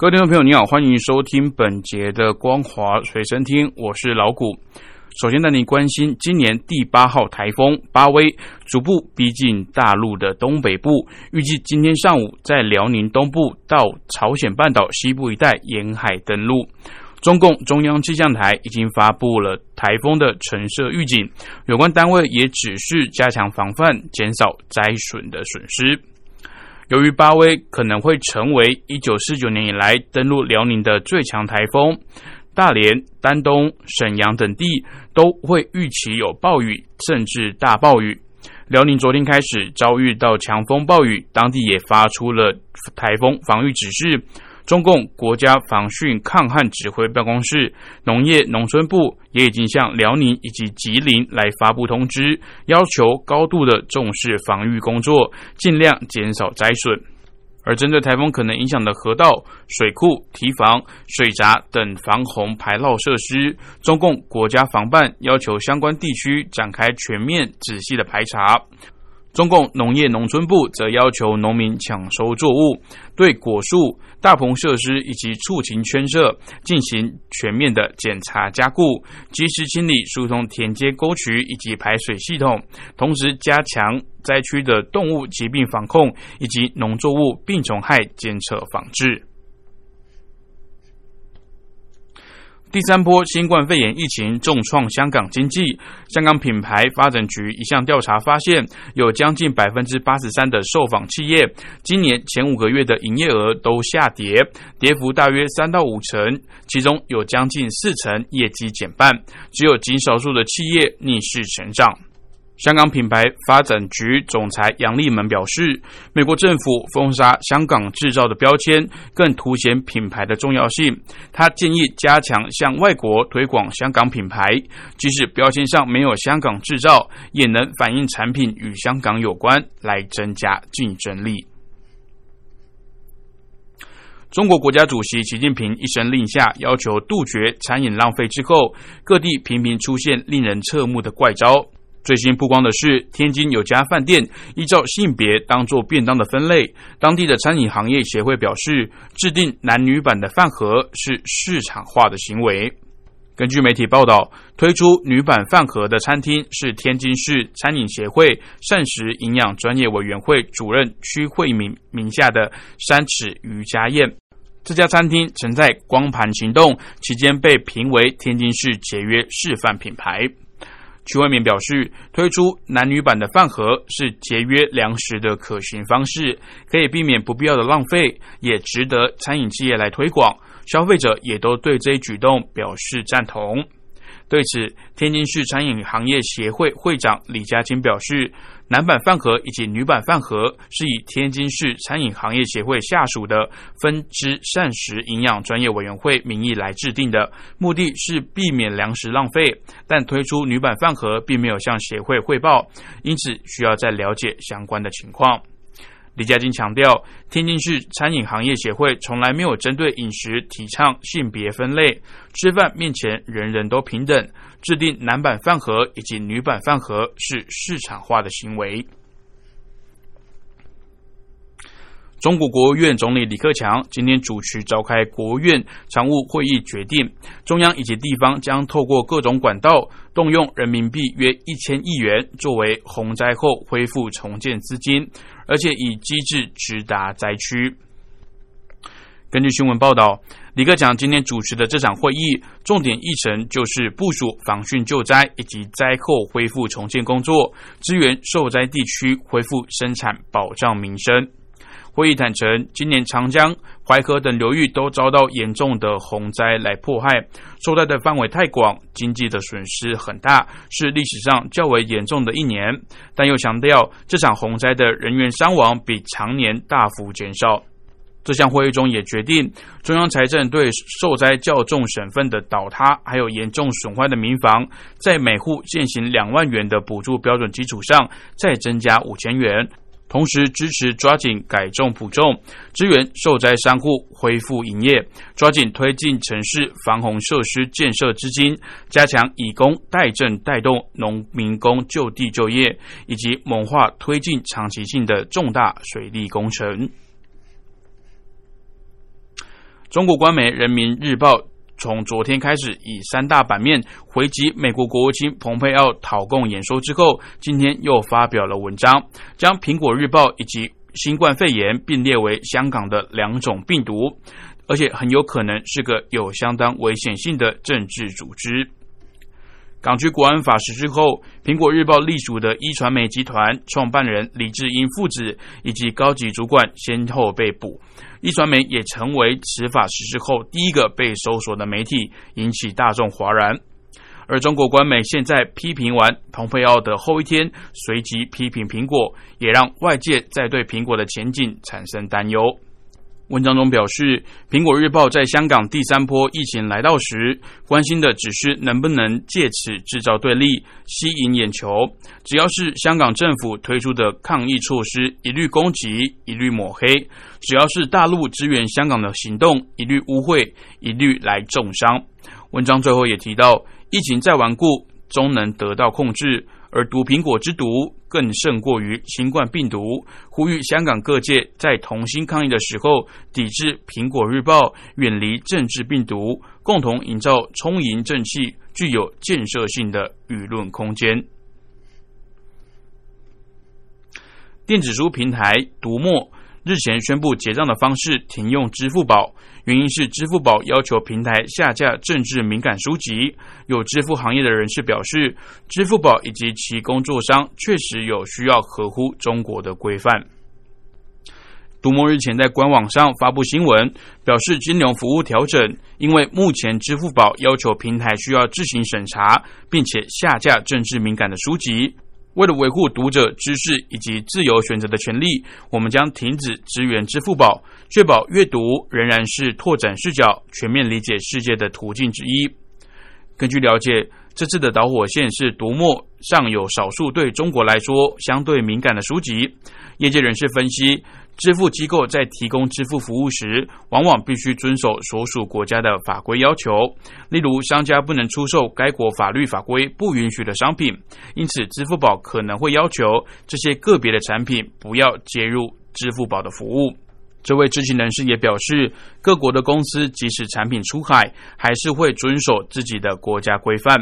各位听众朋友，你好，欢迎收听本节的光华随身听，我是老谷。首先带您关心今年第八号台风巴威逐步逼近大陆的东北部，预计今天上午在辽宁东部到朝鲜半岛西部一带沿海登陆。中共中央气象台已经发布了台风的橙色预警，有关单位也指示加强防范，减少灾损的损失。由于巴威可能会成为一九四九年以来登陆辽宁的最强台风，大连、丹东、沈阳等地都会预期有暴雨甚至大暴雨。辽宁昨天开始遭遇到强风暴雨，当地也发出了台风防御指示。中共国家防汛抗旱指挥办公室、农业农村部也已经向辽宁以及吉林来发布通知，要求高度的重视防御工作，尽量减少灾损。而针对台风可能影响的河道、水库、堤防、水闸等防洪排涝设施，中共国家防办要求相关地区展开全面仔细的排查。中共农业农村部则要求农民抢收作物，对果树、大棚设施以及畜禽圈舍进行全面的检查加固，及时清理疏通田间沟渠以及排水系统，同时加强灾区的动物疾病防控以及农作物病虫害监测防治。第三波新冠肺炎疫情重创香港经济。香港品牌发展局一项调查发现，有将近百分之八十三的受访企业今年前五个月的营业额都下跌，跌幅大约三到五成，其中有将近四成业绩减半，只有极少数的企业逆势成长。香港品牌发展局总裁杨立门表示，美国政府封杀香港制造的标签，更凸显品牌的重要性。他建议加强向外国推广香港品牌，即使标签上没有香港制造，也能反映产品与香港有关，来增加竞争力。中国国家主席习近平一声令下，要求杜绝餐饮浪费之后，各地频频出现令人侧目的怪招。最新曝光的是，天津有家饭店依照性别当做便当的分类。当地的餐饮行业协会表示，制定男女版的饭盒是市场化的行为。根据媒体报道，推出女版饭盒的餐厅是天津市餐饮协会膳食营养专业委员会主任屈慧敏名下的三尺瑜家宴。这家餐厅曾在光盘行动期间被评为天津市节约示范品牌。区外面表示，推出男女版的饭盒是节约粮食的可行方式，可以避免不必要的浪费，也值得餐饮企业来推广。消费者也都对这一举动表示赞同。对此，天津市餐饮行业协会会长李家清表示。男版饭盒以及女版饭盒是以天津市餐饮行业协会下属的分支膳食营养专业委员会名义来制定的，目的是避免粮食浪费。但推出女版饭盒并没有向协会汇报，因此需要再了解相关的情况。李家金强调，天津市餐饮行业协会从来没有针对饮食提倡性别分类，吃饭面前人人都平等。制定男版饭盒以及女版饭盒是市场化的行为。中国国务院总理李克强今天主持召开国务院常务会议，决定中央以及地方将透过各种管道动用人民币约一千亿元作为洪灾后恢复重建资金。而且以机制直达灾区。根据新闻报道，李克强今天主持的这场会议，重点议程就是部署防汛救灾以及灾后恢复重建工作，支援受灾地区恢复生产，保障民生。会议坦承，今年长江、淮河等流域都遭到严重的洪灾来迫害，受灾的范围太广，经济的损失很大，是历史上较为严重的一年。但又强调，这场洪灾的人员伤亡比常年大幅减少。这项会议中也决定，中央财政对受灾较重省份的倒塌还有严重损坏的民房，在每户现行两万元的补助标准基础上，再增加五千元。同时支持抓紧改种补种，支援受灾商户恢复营业，抓紧推进城市防洪设施建设资金，加强以工代赈带动农民工就地就业，以及猛化推进长期性的重大水利工程。中国官媒《人民日报》。从昨天开始，以三大版面回击美国国务卿蓬佩奥讨共演说之后，今天又发表了文章，将《苹果日报》以及新冠肺炎并列为香港的两种病毒，而且很有可能是个有相当危险性的政治组织。港区国安法实施后，苹果日报隶属的一传媒集团创办人李志英父子以及高级主管先后被捕。一传媒也成为此法实施后第一个被搜索的媒体，引起大众哗然。而中国官媒现在批评完蓬佩奥的后一天，随即批评苹果，也让外界在对苹果的前景产生担忧。文章中表示，《苹果日报》在香港第三波疫情来到时，关心的只是能不能借此制造对立、吸引眼球。只要是香港政府推出的抗疫措施，一律攻击，一律抹黑；只要是大陆支援香港的行动，一律污秽，一律来重伤。文章最后也提到，疫情再顽固，终能得到控制。而毒苹果之毒更胜过于新冠病毒，呼吁香港各界在同心抗疫的时候，抵制苹果日报，远离政治病毒，共同营造充盈正气、具有建设性的舆论空间。电子书平台读墨。日前宣布结账的方式停用支付宝，原因是支付宝要求平台下架政治敏感书籍。有支付行业的人士表示，支付宝以及其工作商确实有需要合乎中国的规范。读墨日前在官网上发布新闻，表示金融服务调整，因为目前支付宝要求平台需要自行审查，并且下架政治敏感的书籍。为了维护读者知识以及自由选择的权利，我们将停止支援支付宝，确保阅读仍然是拓展视角、全面理解世界的途径之一。根据了解，这次的导火线是读墨上有少数对中国来说相对敏感的书籍。业界人士分析。支付机构在提供支付服务时，往往必须遵守所属国家的法规要求，例如商家不能出售该国法律法规不允许的商品，因此支付宝可能会要求这些个别的产品不要接入支付宝的服务。这位知情人士也表示，各国的公司即使产品出海，还是会遵守自己的国家规范，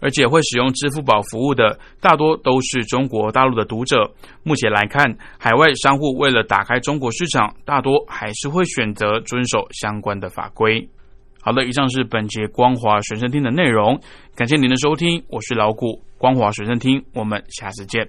而且会使用支付宝服务的大多都是中国大陆的读者。目前来看，海外商户为了打开中国市场，大多还是会选择遵守相关的法规。好的，以上是本节光华学生听的内容，感谢您的收听，我是老谷，光华学生听，我们下次见。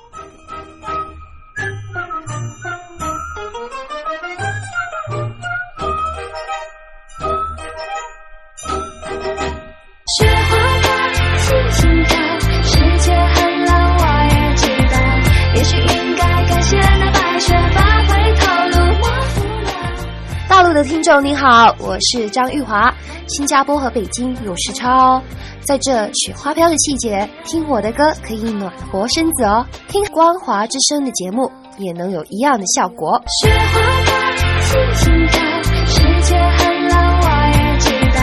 听众您好，我是张玉华。新加坡和北京有时差哦。在这雪花飘的季节，听我的歌可以暖和身子哦。听光华之声的节目也能有一样的效果。雪花飘，轻轻飘，世界很冷，我也知道，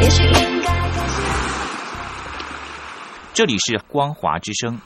也许应该。这里是光华之声。